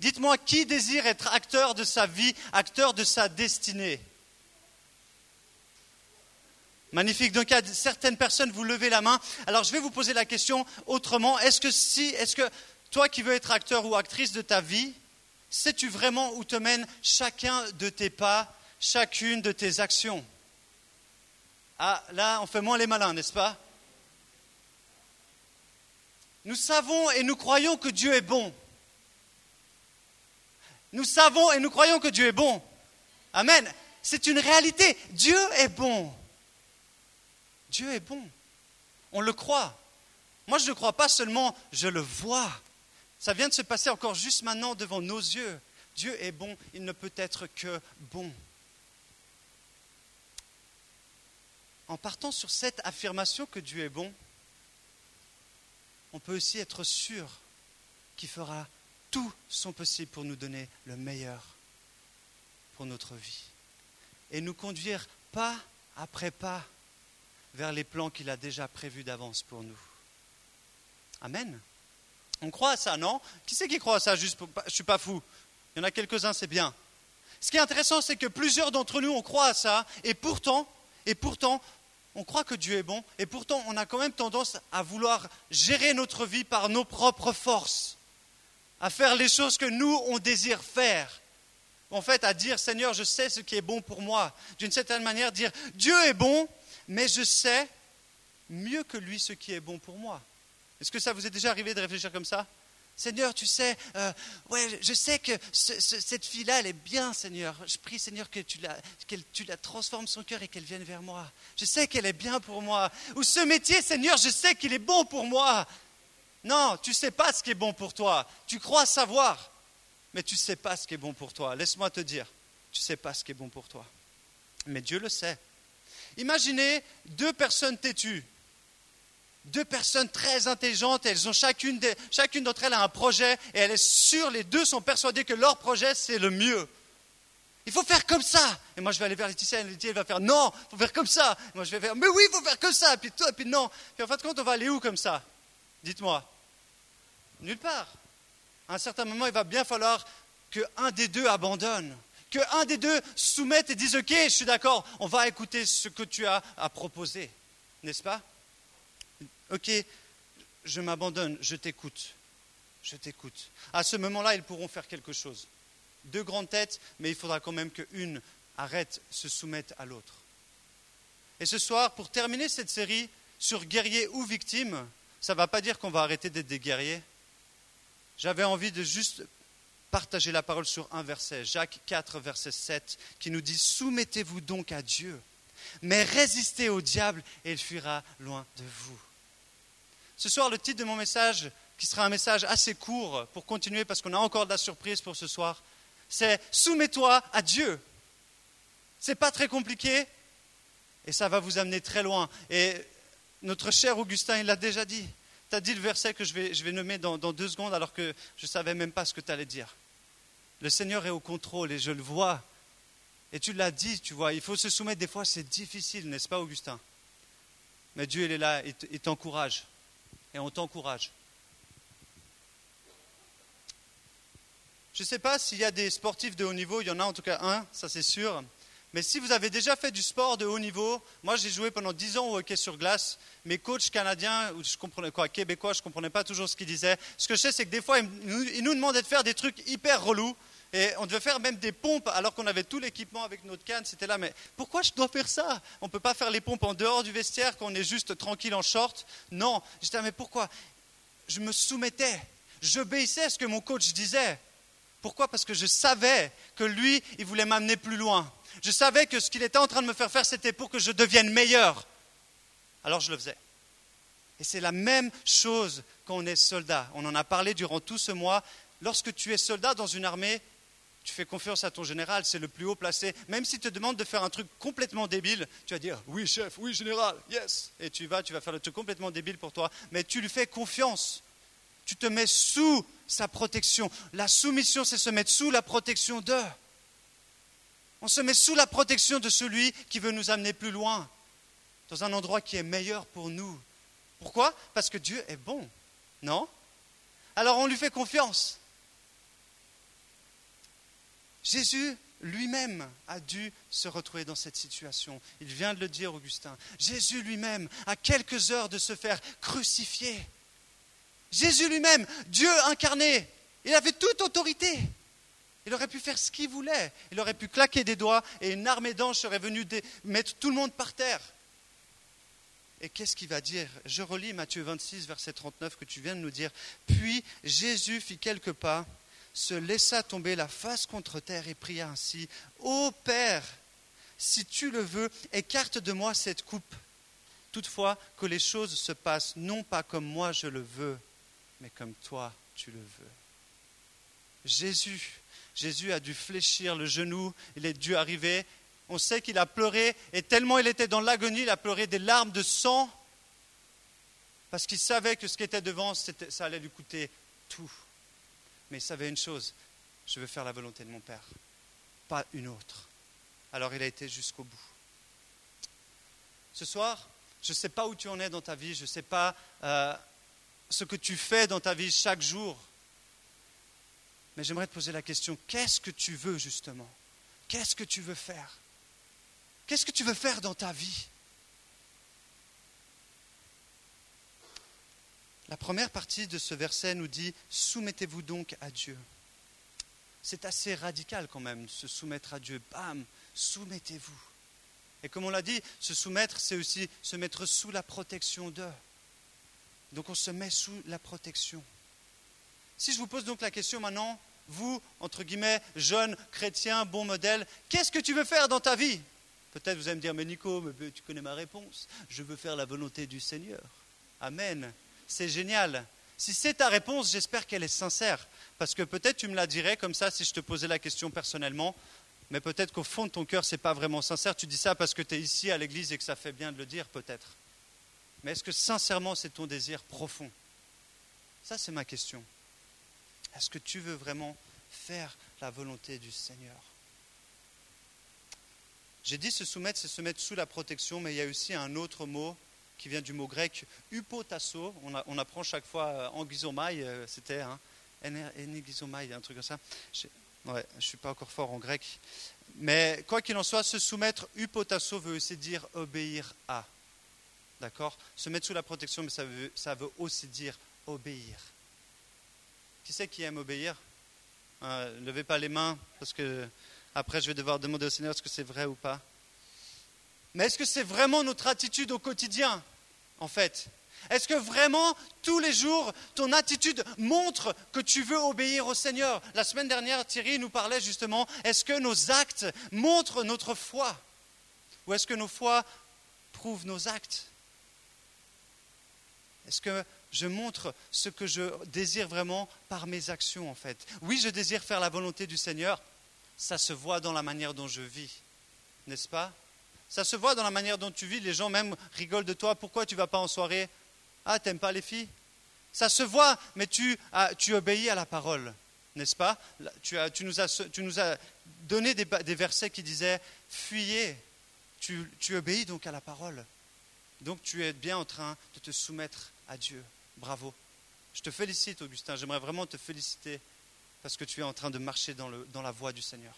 Dites-moi qui désire être acteur de sa vie, acteur de sa destinée Magnifique. Donc, il y a certaines personnes, vous levez la main. Alors, je vais vous poser la question autrement. Est-ce que si, est-ce que toi qui veux être acteur ou actrice de ta vie, sais-tu vraiment où te mène chacun de tes pas, chacune de tes actions Ah, là, on fait moins les malins, n'est-ce pas Nous savons et nous croyons que Dieu est bon. Nous savons et nous croyons que Dieu est bon. Amen. C'est une réalité. Dieu est bon. Dieu est bon. On le croit. Moi, je ne crois pas seulement, je le vois. Ça vient de se passer encore juste maintenant devant nos yeux. Dieu est bon, il ne peut être que bon. En partant sur cette affirmation que Dieu est bon, on peut aussi être sûr qu'il fera tout son possible pour nous donner le meilleur pour notre vie et nous conduire pas après pas vers les plans qu'il a déjà prévus d'avance pour nous. Amen. On croit à ça, non? Qui c'est qui croit à ça? Juste, pour... je suis pas fou. Il y en a quelques-uns, c'est bien. Ce qui est intéressant, c'est que plusieurs d'entre nous, on croit à ça, et pourtant, et pourtant, on croit que Dieu est bon, et pourtant, on a quand même tendance à vouloir gérer notre vie par nos propres forces, à faire les choses que nous, on désire faire. En fait, à dire, Seigneur, je sais ce qui est bon pour moi. D'une certaine manière, dire, Dieu est bon, mais je sais mieux que lui ce qui est bon pour moi. Est-ce que ça vous est déjà arrivé de réfléchir comme ça? Seigneur, tu sais, euh, ouais, je sais que cette fille-là, elle est bien, Seigneur. Je prie, Seigneur, que tu la, tu la transformes son cœur et qu'elle vienne vers moi. Je sais qu'elle est bien pour moi. Ou ce métier, Seigneur, je sais qu'il est bon pour moi. Non, tu ne sais pas ce qui est bon pour toi. Tu crois savoir, mais tu ne sais pas ce qui est bon pour toi. Laisse-moi te dire, tu ne sais pas ce qui est bon pour toi. Mais Dieu le sait. Imaginez deux personnes têtues, deux personnes très intelligentes, elles ont chacune, chacune d'entre elles a un projet et elles sont sûres, les deux sont persuadées que leur projet c'est le mieux. Il faut faire comme ça. Et moi je vais aller vers Laetitia et Laetitia elle va faire non, il faut faire comme ça. Et moi je vais faire mais oui, il faut faire comme ça. Et puis toi, et puis non. Puis en fin de compte, on va aller où comme ça? Dites-moi. Nulle part. À un certain moment, il va bien falloir qu'un des deux abandonne qu'un des deux soumette et dise Ok, je suis d'accord, on va écouter ce que tu as à proposer, n'est-ce pas? Ok, je m'abandonne, je t'écoute, je t'écoute. À ce moment-là, ils pourront faire quelque chose. Deux grandes têtes, mais il faudra quand même qu'une arrête, se soumette à l'autre. Et ce soir, pour terminer cette série sur guerrier ou victime, ça ne va pas dire qu'on va arrêter d'être des guerriers. J'avais envie de juste partager la parole sur un verset, Jacques 4, verset 7, qui nous dit Soumettez-vous donc à Dieu, mais résistez au diable et il fuira loin de vous. Ce soir, le titre de mon message, qui sera un message assez court pour continuer parce qu'on a encore de la surprise pour ce soir, c'est Soumets-toi à Dieu. C'est pas très compliqué et ça va vous amener très loin. Et notre cher Augustin, il l'a déjà dit. Tu as dit le verset que je vais, nommer dans, dans deux secondes alors que je ne savais même pas ce que tu allais dire. Le Seigneur est au contrôle et je le vois. Et tu l'as dit, tu vois, il faut se soumettre. Des fois, c'est difficile, n'est-ce pas, Augustin? Mais Dieu, il est là, il t'encourage. Et on t'encourage. Je ne sais pas s'il y a des sportifs de haut niveau, il y en a en tout cas un, ça c'est sûr. Mais si vous avez déjà fait du sport de haut niveau, moi j'ai joué pendant 10 ans au hockey sur glace, mes coachs canadiens, ou je comprenais quoi, québécois, je ne comprenais pas toujours ce qu'ils disaient. Ce que je sais, c'est que des fois, ils nous demandaient de faire des trucs hyper relous. Et on devait faire même des pompes alors qu'on avait tout l'équipement avec notre canne. C'était là, mais pourquoi je dois faire ça? On ne peut pas faire les pompes en dehors du vestiaire quand on est juste tranquille en short. Non, j'étais, mais pourquoi? Je me soumettais, j'obéissais à ce que mon coach disait. Pourquoi? Parce que je savais que lui, il voulait m'amener plus loin. Je savais que ce qu'il était en train de me faire faire, c'était pour que je devienne meilleur. Alors je le faisais. Et c'est la même chose quand on est soldat. On en a parlé durant tout ce mois. Lorsque tu es soldat dans une armée, tu fais confiance à ton général, c'est le plus haut placé. Même s'il te demande de faire un truc complètement débile, tu vas dire oui chef, oui général, yes. Et tu vas, tu vas faire le truc complètement débile pour toi. Mais tu lui fais confiance. Tu te mets sous sa protection. La soumission, c'est se mettre sous la protection d'eux. On se met sous la protection de celui qui veut nous amener plus loin, dans un endroit qui est meilleur pour nous. Pourquoi? Parce que Dieu est bon, non? Alors on lui fait confiance. Jésus lui-même a dû se retrouver dans cette situation. Il vient de le dire, Augustin. Jésus lui-même, à quelques heures de se faire crucifier. Jésus lui-même, Dieu incarné, il avait toute autorité. Il aurait pu faire ce qu'il voulait. Il aurait pu claquer des doigts et une armée d'anges serait venue mettre tout le monde par terre. Et qu'est-ce qu'il va dire Je relis Matthieu 26, verset 39 que tu viens de nous dire. Puis Jésus fit quelques pas se laissa tomber la face contre terre et pria ainsi Ô Père, si tu le veux, écarte de moi cette coupe. Toutefois, que les choses se passent non pas comme moi je le veux, mais comme toi tu le veux. Jésus, Jésus a dû fléchir le genou, il est dû arriver. On sait qu'il a pleuré, et tellement il était dans l'agonie, il a pleuré des larmes de sang, parce qu'il savait que ce qui était devant, ça allait lui coûter tout mais il savait une chose, je veux faire la volonté de mon Père, pas une autre. Alors il a été jusqu'au bout. Ce soir, je ne sais pas où tu en es dans ta vie, je ne sais pas euh, ce que tu fais dans ta vie chaque jour, mais j'aimerais te poser la question, qu'est-ce que tu veux justement? Qu'est-ce que tu veux faire? Qu'est-ce que tu veux faire dans ta vie? La première partie de ce verset nous dit Soumettez-vous donc à Dieu. C'est assez radical quand même, se soumettre à Dieu. Bam, soumettez-vous. Et comme on l'a dit, se soumettre, c'est aussi se mettre sous la protection d'eux. Donc on se met sous la protection. Si je vous pose donc la question maintenant, vous, entre guillemets, jeune chrétien, bon modèle, qu'est-ce que tu veux faire dans ta vie? Peut-être vous allez me dire, mais Nico, tu connais ma réponse. Je veux faire la volonté du Seigneur. Amen c'est génial. Si c'est ta réponse, j'espère qu'elle est sincère. Parce que peut-être tu me la dirais comme ça si je te posais la question personnellement, mais peut-être qu'au fond de ton cœur, ce n'est pas vraiment sincère. Tu dis ça parce que tu es ici à l'église et que ça fait bien de le dire, peut-être. Mais est-ce que sincèrement c'est ton désir profond? Ça, c'est ma question. Est-ce que tu veux vraiment faire la volonté du Seigneur? J'ai dit se soumettre, c'est se mettre sous la protection, mais il y a aussi un autre mot qui vient du mot grec upotasso. On, apprend chaque fois euh, en guizomai, euh, c'était hein, un truc comme ça. Je ne suis pas encore fort en grec. Mais quoi qu'il en soit, se soumettre, upotasso veut aussi dire obéir à. D'accord? Se mettre sous la protection, mais ça veut, ça veut aussi dire obéir. Qui c'est qui aime obéir? Euh, Levez pas les mains, parce que après je vais devoir demander au Seigneur est-ce que c'est vrai ou pas? Mais est-ce que c'est vraiment notre attitude au quotidien, en fait? Est-ce que vraiment, tous les jours, ton attitude montre que tu veux obéir au Seigneur? La semaine dernière, Thierry nous parlait justement, est-ce que nos actes montrent notre foi? Ou est-ce que nos foi prouvent nos actes? Est-ce que je montre ce que je désire vraiment par mes actions, en fait Oui, je désire faire la volonté du Seigneur, ça se voit dans la manière dont je vis, n'est-ce pas? Ça se voit dans la manière dont tu vis. Les gens même rigolent de toi. Pourquoi tu vas pas en soirée? Ah, t'aimes pas les filles? Ça se voit, mais tu, tu obéis à la parole, n'est-ce pas? Tu, as, nous as, tu, nous as, donné des, versets qui disaient Fuyez. Tu obéis donc à la parole. Donc tu es bien en train de te soumettre à Dieu. Bravo. Je te félicite, Augustin. J'aimerais vraiment te féliciter parce que tu es en train de marcher dans, la voie du Seigneur.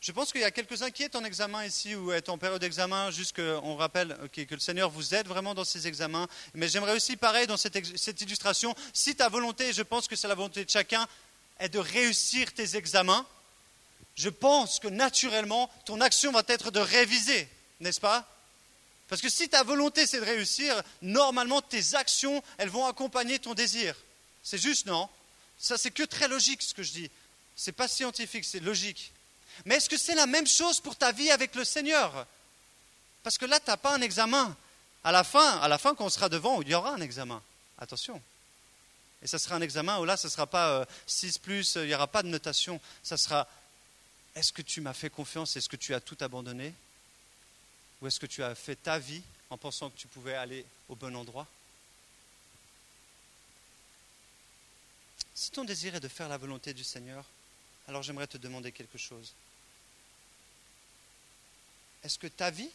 Je pense qu'il y a quelques-uns qui sont en examen ici ou est en période d'examen, juste qu'on rappelle que le Seigneur vous aide vraiment dans ces examens. Mais j'aimerais aussi, pareil, dans cette, cette illustration, si ta volonté, je pense que c'est la volonté de chacun, est de réussir tes examens, je pense que naturellement, ton action va être de réviser, n'est-ce pas? Parce que si ta volonté, c'est de réussir, normalement, tes actions, elles vont accompagner ton désir. C'est juste, non? Ça, c'est que très logique, ce que je dis. C'est pas scientifique, c'est logique. Mais est-ce que c'est la même chose pour ta vie avec le Seigneur? Parce que là, tu n'as pas un examen. À la fin, à quand on sera devant, il y aura un examen. Attention. Et ça sera un examen où là, ce ne sera pas 6 euh, plus, il n'y aura pas de notation. Ça sera est-ce que tu m'as fait confiance? Est-ce que tu as tout abandonné? Ou est-ce que tu as fait ta vie en pensant que tu pouvais aller au bon endroit? Si ton désir est de faire la volonté du Seigneur, alors j'aimerais te demander quelque chose. Est-ce que ta vie,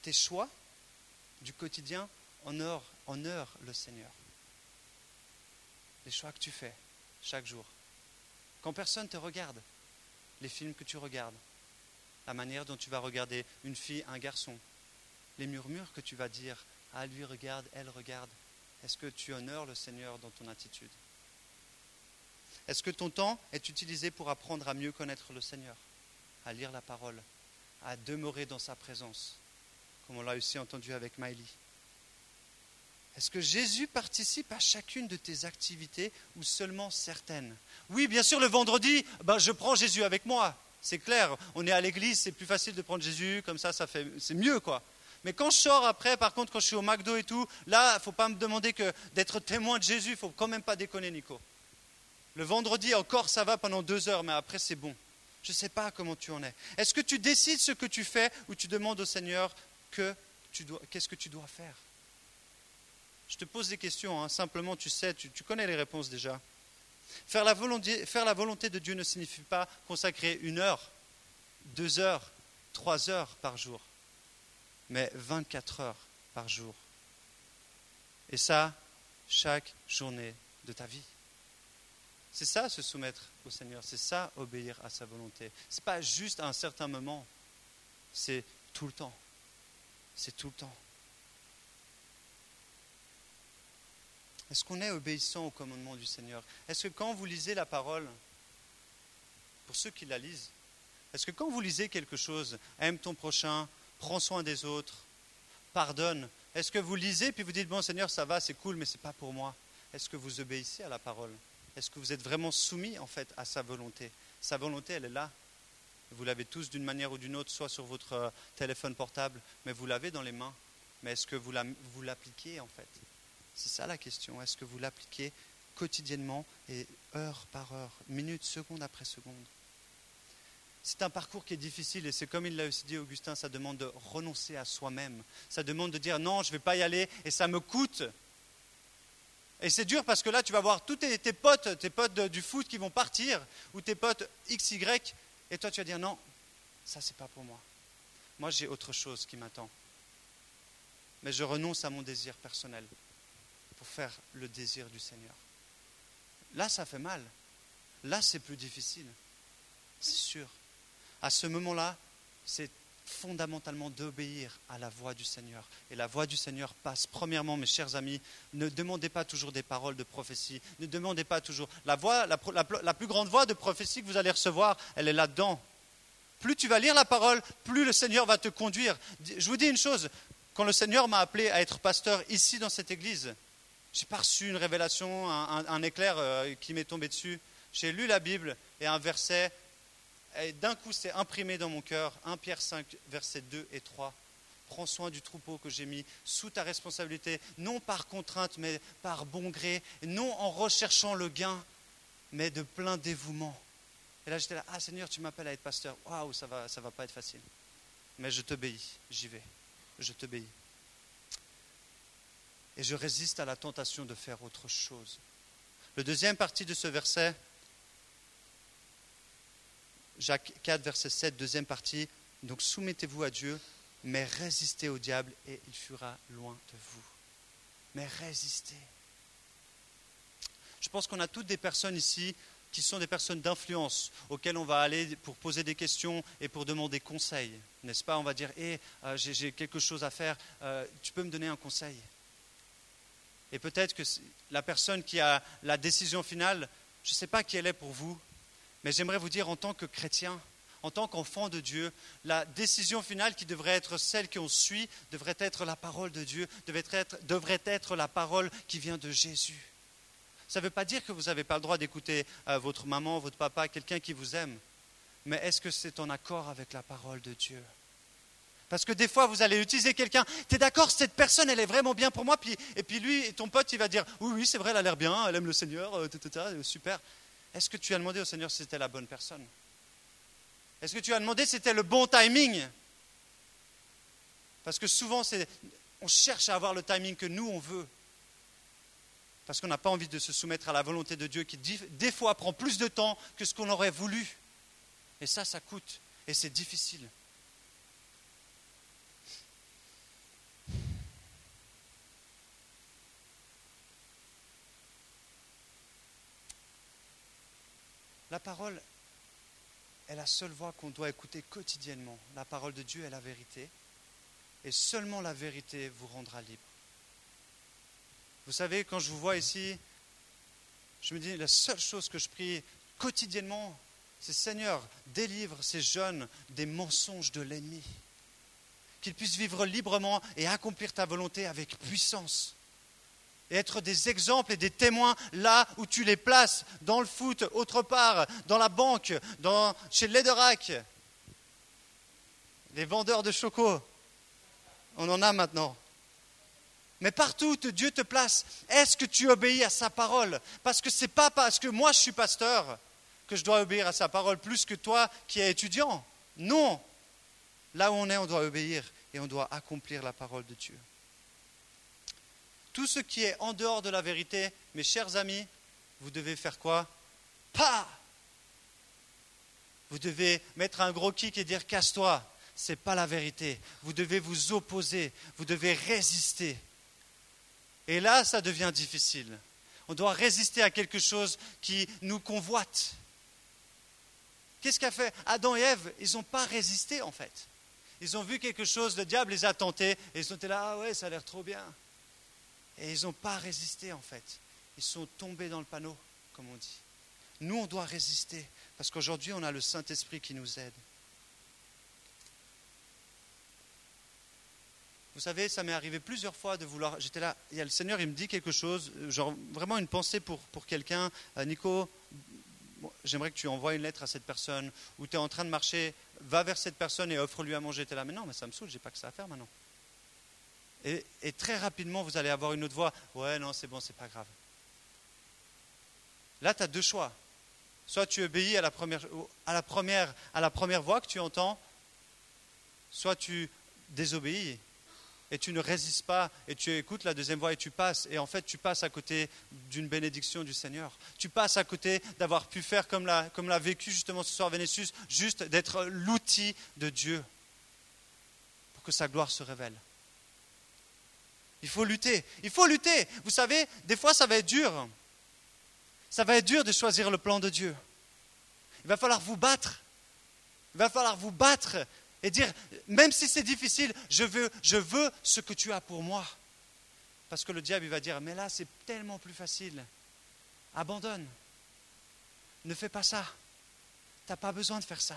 tes choix du quotidien honorent, le Seigneur? Les choix que tu fais, chaque jour. Quand personne te regarde, les films que tu regardes, la manière dont tu vas regarder une fille, un garçon, les murmures que tu vas dire, ah lui regarde, elle regarde, est-ce que tu honores le Seigneur dans ton attitude? Est-ce que ton temps est utilisé pour apprendre à mieux connaître le Seigneur, à lire la parole, à demeurer dans sa présence, comme on l'a aussi entendu avec Miley Est-ce que Jésus participe à chacune de tes activités ou seulement certaines? Oui, bien sûr, le vendredi, ben, je prends Jésus avec moi. C'est clair, on est à l'église, c'est plus facile de prendre Jésus, comme ça, ça fait, c'est mieux, quoi. Mais quand je sors après, par contre, quand je suis au McDo et tout, là, il ne faut pas me demander que d'être témoin de Jésus, il ne faut quand même pas déconner, Nico. Le vendredi, encore, ça va pendant deux heures, mais après, c'est bon. Je ne sais pas comment tu en es. Est-ce que tu décides ce que tu fais ou tu demandes au Seigneur qu'est-ce que tu dois faire? Je te pose des questions, hein. simplement, tu sais, tu, connais les réponses déjà. Faire la, volonté, de Dieu ne signifie pas consacrer une heure, deux heures, trois heures par jour mais 24 heures par jour. Et ça, chaque journée de ta vie. C'est ça se soumettre au Seigneur, c'est ça obéir à sa volonté. Ce n'est pas juste à un certain moment, c'est tout le temps. C'est tout le temps. Est-ce qu'on est obéissant au commandement du Seigneur? Est-ce que quand vous lisez la parole, pour ceux qui la lisent, est-ce que quand vous lisez quelque chose, aime ton prochain, prends soin des autres, pardonne. Est-ce que vous lisez puis vous dites, bon Seigneur, ça va, c'est cool, mais ce n'est pas pour moi? Est-ce que vous obéissez à la parole? Est-ce que vous êtes vraiment soumis en fait à sa volonté? Sa volonté, elle est là. Vous l'avez tous d'une manière ou d'une autre, soit sur votre euh, téléphone portable, mais vous l'avez dans les mains. Mais est-ce que vous l'appliquez en fait? C'est ça la question. Est-ce que vous l'appliquez quotidiennement et heure par heure, minute, seconde après seconde? C'est un parcours qui est difficile et c'est comme il l'a aussi dit Augustin, ça demande de renoncer à soi-même. Ça demande de dire non, je ne vais pas y aller et ça me coûte. Et c'est dur parce que là, tu vas voir tous tes, potes, tes potes du foot qui vont partir ou tes potes XY et toi tu vas dire non, ça c'est pas pour moi. Moi j'ai autre chose qui m'attend. Mais je renonce à mon désir personnel faire le désir du Seigneur. Là, ça fait mal. Là, c'est plus difficile. C'est sûr à ce moment-là, c'est fondamentalement d'obéir à la voix du Seigneur. Et la voix du Seigneur passe, premièrement, mes chers amis, ne demandez pas toujours des paroles de prophétie, ne demandez pas toujours... La, voix, la plus grande voix de prophétie que vous allez recevoir, elle est là-dedans. Plus tu vas lire la parole, plus le Seigneur va te conduire. Je vous dis une chose, quand le Seigneur m'a appelé à être pasteur ici dans cette église, j'ai pas reçu une révélation, un, éclair euh, qui m'est tombé dessus. J'ai lu la Bible et un verset et d'un coup, c'est imprimé dans mon cœur. 1 Pierre 5, versets 2 et 3. Prends soin du troupeau que j'ai mis sous ta responsabilité, non par contrainte, mais par bon gré, non en recherchant le gain, mais de plein dévouement. Et là, j'étais là, ah Seigneur, tu m'appelles à être pasteur. Waouh, ça va, ça va pas être facile. Mais je t'obéis, j'y vais. Je t'obéis. Et je résiste à la tentation de faire autre chose. Le deuxième partie de ce verset, Jacques 4, verset 7, deuxième partie. Donc soumettez-vous à Dieu, mais résistez au diable et il fuira loin de vous. Mais résistez. Je pense qu'on a toutes des personnes ici qui sont des personnes d'influence auxquelles on va aller pour poser des questions et pour demander conseil. N'est-ce pas? On va dire, hé, euh, j'ai quelque chose à faire, euh, tu peux me donner un conseil? Et peut-être que la personne qui a la décision finale, je ne sais pas qui elle est pour vous, mais j'aimerais vous dire, en tant que chrétien, en tant qu'enfant de Dieu, la décision finale qui devrait être celle qu'on suit devrait être la parole de Dieu, devrait être, la parole qui vient de Jésus. Ça ne veut pas dire que vous n'avez pas le droit d'écouter euh, votre maman, votre papa, quelqu'un qui vous aime. Mais est-ce que c'est en accord avec la parole de Dieu? Parce que des fois, vous allez utiliser quelqu'un, tu es d'accord, cette personne, elle est vraiment bien pour moi, puis, et puis lui, ton pote, il va dire, oui, oui, c'est vrai, elle a l'air bien, elle aime le Seigneur, euh, super. Est-ce que tu as demandé au Seigneur si c'était la bonne personne? Est-ce que tu as demandé si c'était le bon timing? Parce que souvent, on cherche à avoir le timing que nous, on veut. Parce qu'on n'a pas envie de se soumettre à la volonté de Dieu qui, des fois, prend plus de temps que ce qu'on aurait voulu. Et ça, ça coûte. Et c'est difficile. La parole est la seule voix qu'on doit écouter quotidiennement. La parole de Dieu est la vérité. Et seulement la vérité vous rendra libre. Vous savez, quand je vous vois ici, je me dis, la seule chose que je prie quotidiennement, c'est Seigneur, délivre ces jeunes des mensonges de l'ennemi. Qu'ils puissent vivre librement et accomplir ta volonté avec puissance. Et être des exemples et des témoins là où tu les places, dans le foot, autre part, dans la banque, chez Lederach. Les vendeurs de chocos, on en a maintenant. Mais partout où Dieu te place, est-ce que tu obéis à sa parole? Parce que ce n'est pas parce que moi je suis pasteur que je dois obéir à sa parole plus que toi qui es étudiant. Non. Là où on est, on doit obéir et on doit accomplir la parole de Dieu. Tout ce qui est en dehors de la vérité, mes chers amis, vous devez faire quoi? Pas Vous devez mettre un gros kick et dire casse-toi. Ce n'est pas la vérité. Vous devez vous opposer. Vous devez résister. Et là, ça devient difficile. On doit résister à quelque chose qui nous convoite. Qu'est-ce qu'a fait Adam et Ève? Ils n'ont pas résisté en fait. Ils ont vu quelque chose, le diable les a tentés, et ils ont été là, ah ouais, ça a l'air trop bien. Et ils n'ont pas résisté en fait. Ils sont tombés dans le panneau, comme on dit. Nous, on doit résister, parce qu'aujourd'hui, on a le Saint-Esprit qui nous aide. Vous savez, ça m'est arrivé plusieurs fois de vouloir. J'étais là, il y a le Seigneur, il me dit quelque chose, genre vraiment une pensée pour, quelqu'un. Euh, Nico, j'aimerais que tu envoies une lettre à cette personne, ou tu es en train de marcher, va vers cette personne et offre-lui à manger. Tu es là, mais non, mais ça me saoule, j'ai pas que ça à faire maintenant. Et, très rapidement, vous allez avoir une autre voix. Ouais, non, c'est bon, c'est pas grave. Là, tu as deux choix. Soit tu obéis à la, première, à, la première, à la première voix que tu entends, soit tu désobéis et tu ne résistes pas et tu écoutes la deuxième voix et tu passes. Et en fait, tu passes à côté d'une bénédiction du Seigneur. Tu passes à côté d'avoir pu faire comme l'a, comme l'a vécu justement ce soir Vénétius, juste d'être l'outil de Dieu pour que sa gloire se révèle. Il faut lutter. Il faut lutter. Vous savez, des fois, ça va être dur. Ça va être dur de choisir le plan de Dieu. Il va falloir vous battre. Il va falloir vous battre et dire, même si c'est difficile, je veux, ce que tu as pour moi. Parce que le diable, va dire, mais là, c'est tellement plus facile. Abandonne. Ne fais pas ça. Tu n'as pas besoin de faire ça.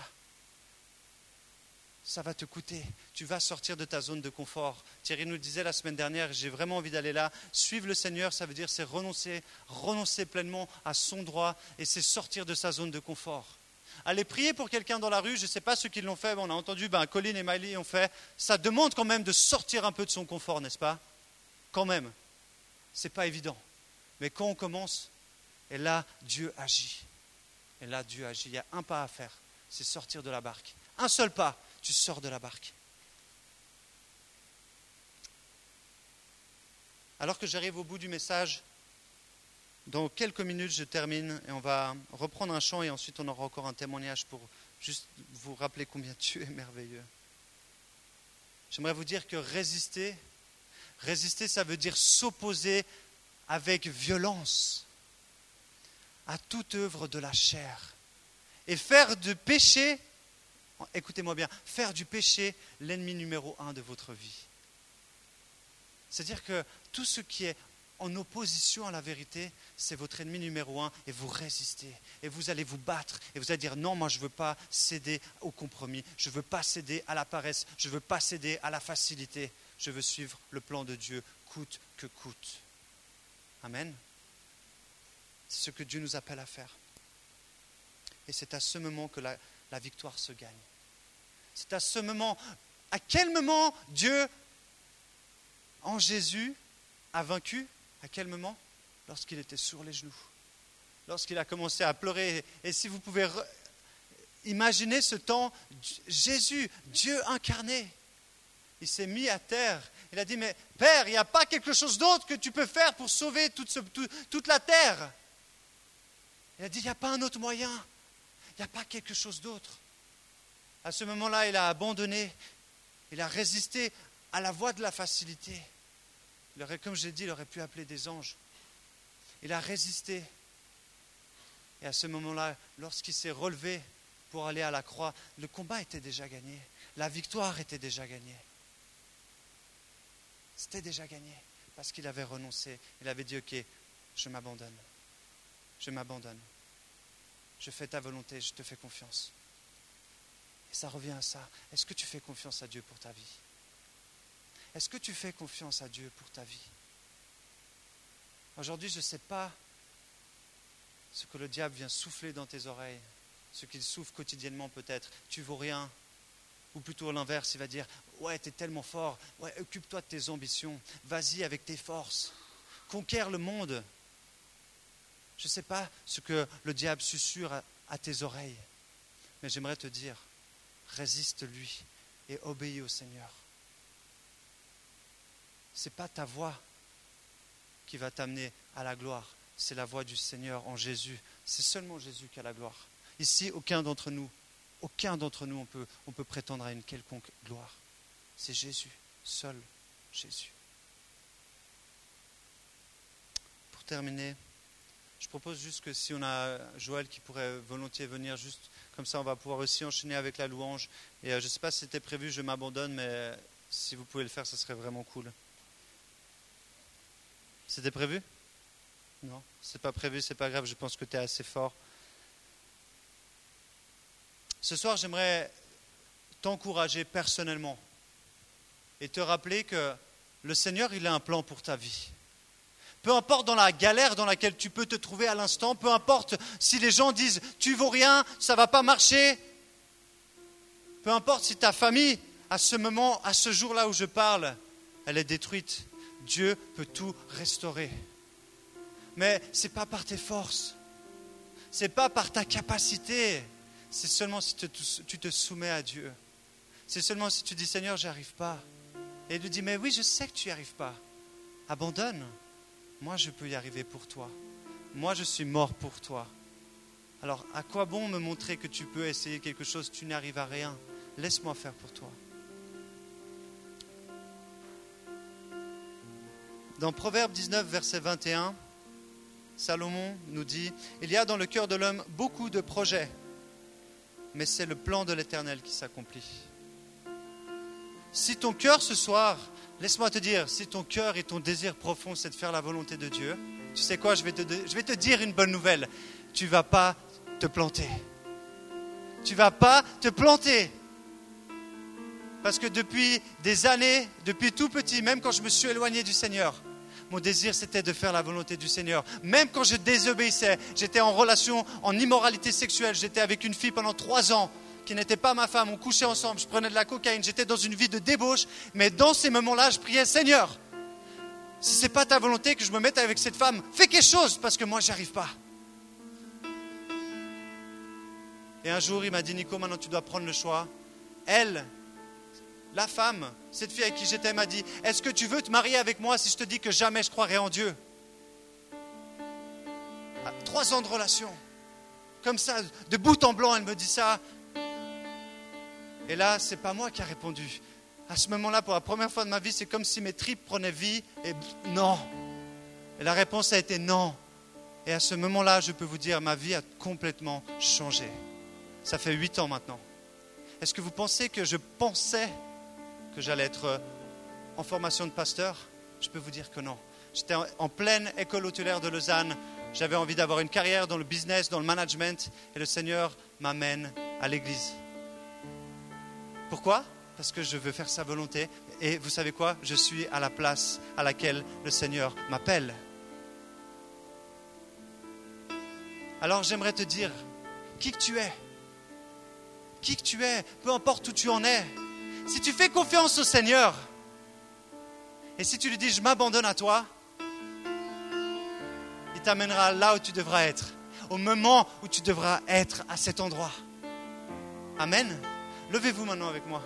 Ça va te coûter. Tu vas sortir de ta zone de confort. Thierry nous disait la semaine dernière, j'ai vraiment envie d'aller là. Suivre le Seigneur, ça veut dire c'est renoncer, renoncer pleinement à son droit et c'est sortir de sa zone de confort aller prier pour quelqu'un dans la rue, je ne sais pas ceux qui l'ont fait, on a entendu, ben, Colin et Miley ont fait, ça demande quand même de sortir un peu de son confort, n'est-ce pas? Quand même. Ce n'est pas évident. Mais quand on commence, et là, Dieu agit. Et là, Dieu agit. Il y a un pas à faire, c'est sortir de la barque. Un seul pas, tu sors de la barque. Alors que j'arrive au bout du message, dans quelques minutes, je termine et on va reprendre un chant et ensuite on aura encore un témoignage pour juste vous rappeler combien Dieu est merveilleux. J'aimerais vous dire que résister, résister, ça veut dire s'opposer avec violence à toute œuvre de la chair. Et faire du péché, écoutez-moi bien, faire du péché l'ennemi numéro un de votre vie. C'est-à-dire que tout ce qui est en opposition à la vérité, c'est votre ennemi numéro un et vous résistez. Et vous allez vous battre et vous allez dire non, moi je ne veux pas céder au compromis, je ne veux pas céder à la paresse, je ne veux pas céder à la facilité, je veux suivre le plan de Dieu coûte que coûte. Amen. C'est ce que Dieu nous appelle à faire. Et c'est à ce moment que la, la victoire se gagne. C'est à ce moment, à quel moment Dieu, en Jésus, a vaincu? À quel moment? Lorsqu'il était sur les genoux. Lorsqu'il a commencé à pleurer. Et si vous pouvez imaginer ce temps, Jésus, Dieu incarné, il s'est mis à terre. Il a dit, mais Père, il n'y a pas quelque chose d'autre que tu peux faire pour sauver toute, la terre? Il a dit, il n'y a pas un autre moyen. Il n'y a pas quelque chose d'autre. À ce moment-là, il a abandonné. Il a résisté à la voie de la facilité comme je l'ai dit, il aurait pu appeler des anges. Il a résisté. Et à ce moment-là, lorsqu'il s'est relevé pour aller à la croix, le combat était déjà gagné. La victoire était déjà gagnée. C'était déjà gagné parce qu'il avait renoncé. Il avait dit, OK, je m'abandonne. Je m'abandonne. Je fais ta volonté, je te fais confiance. Et ça revient à ça. Est-ce que tu fais confiance à Dieu pour ta vie? Est-ce que tu fais confiance à Dieu pour ta vie? Aujourd'hui, je ne sais pas ce que le diable vient souffler dans tes oreilles, ce qu'il souffle quotidiennement peut-être. Tu vaux rien. Ou plutôt l'inverse, il va dire Ouais, tu es tellement fort, ouais, occupe-toi de tes ambitions, vas-y avec tes forces, conquiert le monde. Je ne sais pas ce que le diable susurre à, tes oreilles, mais j'aimerais te dire résiste-lui et obéis au Seigneur. Ce n'est pas ta voix qui va t'amener à la gloire, c'est la voix du Seigneur en Jésus. C'est seulement Jésus qui a la gloire. Ici, aucun d'entre nous, aucun d'entre nous, on peut, on peut prétendre à une quelconque gloire. C'est Jésus, seul Jésus. Pour terminer, je propose juste que si on a Joël qui pourrait volontiers venir, juste comme ça on va pouvoir aussi enchaîner avec la louange. Et euh, je ne sais pas si c'était prévu, je m'abandonne, mais si vous pouvez le faire, ce serait vraiment cool. C'était prévu? Non, c'est pas prévu, c'est pas grave, je pense que tu es assez fort. Ce soir, j'aimerais t'encourager personnellement et te rappeler que le Seigneur, il a un plan pour ta vie. Peu importe dans la galère dans laquelle tu peux te trouver à l'instant, peu importe si les gens disent tu vaux rien, ça va pas marcher, peu importe si ta famille, à ce moment, à ce jour-là où je parle, elle est détruite, Dieu peut tout restaurer. Mais ce n'est pas par tes forces, ce n'est pas par ta capacité, c'est seulement si tu te soumets à Dieu. C'est seulement si tu dis Seigneur, j'y arrive pas. Et il lui dit Mais oui, je sais que tu n'y arrives pas. Abandonne. Moi, je peux y arriver pour toi. Moi, je suis mort pour toi. Alors, à quoi bon me montrer que tu peux essayer quelque chose, tu n'arrives à rien? Laisse-moi faire pour toi. Dans Proverbe 19, verset 21, Salomon nous dit, Il y a dans le cœur de l'homme beaucoup de projets, mais c'est le plan de l'Éternel qui s'accomplit. Si ton cœur ce soir, laisse-moi te dire, si ton cœur et ton désir profond, c'est de faire la volonté de Dieu, tu sais quoi, je vais te, je vais te dire une bonne nouvelle. Tu ne vas pas te planter. Tu ne vas pas te planter. Parce que depuis des années, depuis tout petit, même quand je me suis éloigné du Seigneur, mon désir c'était de faire la volonté du Seigneur. Même quand je désobéissais, j'étais en relation, en immoralité sexuelle, j'étais avec une fille pendant trois ans qui n'était pas ma femme, on couchait ensemble, je prenais de la cocaïne, j'étais dans une vie de débauche, mais dans ces moments-là, je priais Seigneur, si ce n'est pas ta volonté que je me mette avec cette femme, fais quelque chose parce que moi, j'y arrive pas. Et un jour, il m'a dit Nico, maintenant tu dois prendre le choix. Elle, la femme, cette fille avec qui j'étais, m'a dit Est-ce que tu veux te marier avec moi si je te dis que jamais je croirai en Dieu? Ah, Trois ans de relation. Comme ça, de bout en blanc, elle me dit ça. Et là, c'est pas moi qui a répondu. À ce moment-là, pour la première fois de ma vie, c'est comme si mes tripes prenaient vie et non. Et la réponse a été non. Et à ce moment-là, je peux vous dire, ma vie a complètement changé. Ça fait huit ans maintenant. Est-ce que vous pensez que je pensais que j'allais être euh, en formation de pasteur? Je peux vous dire que non. J'étais en pleine école hôtelière de Lausanne. J'avais envie d'avoir une carrière dans le business, dans le management. Et le Seigneur m'amène à l'église. Pourquoi? Parce que je veux faire sa volonté. Et vous savez quoi? Je suis à la place à laquelle le Seigneur m'appelle. Alors j'aimerais te dire qui que tu es? Qui que tu es, peu importe où tu en es, si tu fais confiance au Seigneur, et si tu lui dis, je m'abandonne à toi, il t'amènera là où tu devras être, au moment où tu devras être à cet endroit. Amen. Levez-vous maintenant avec moi.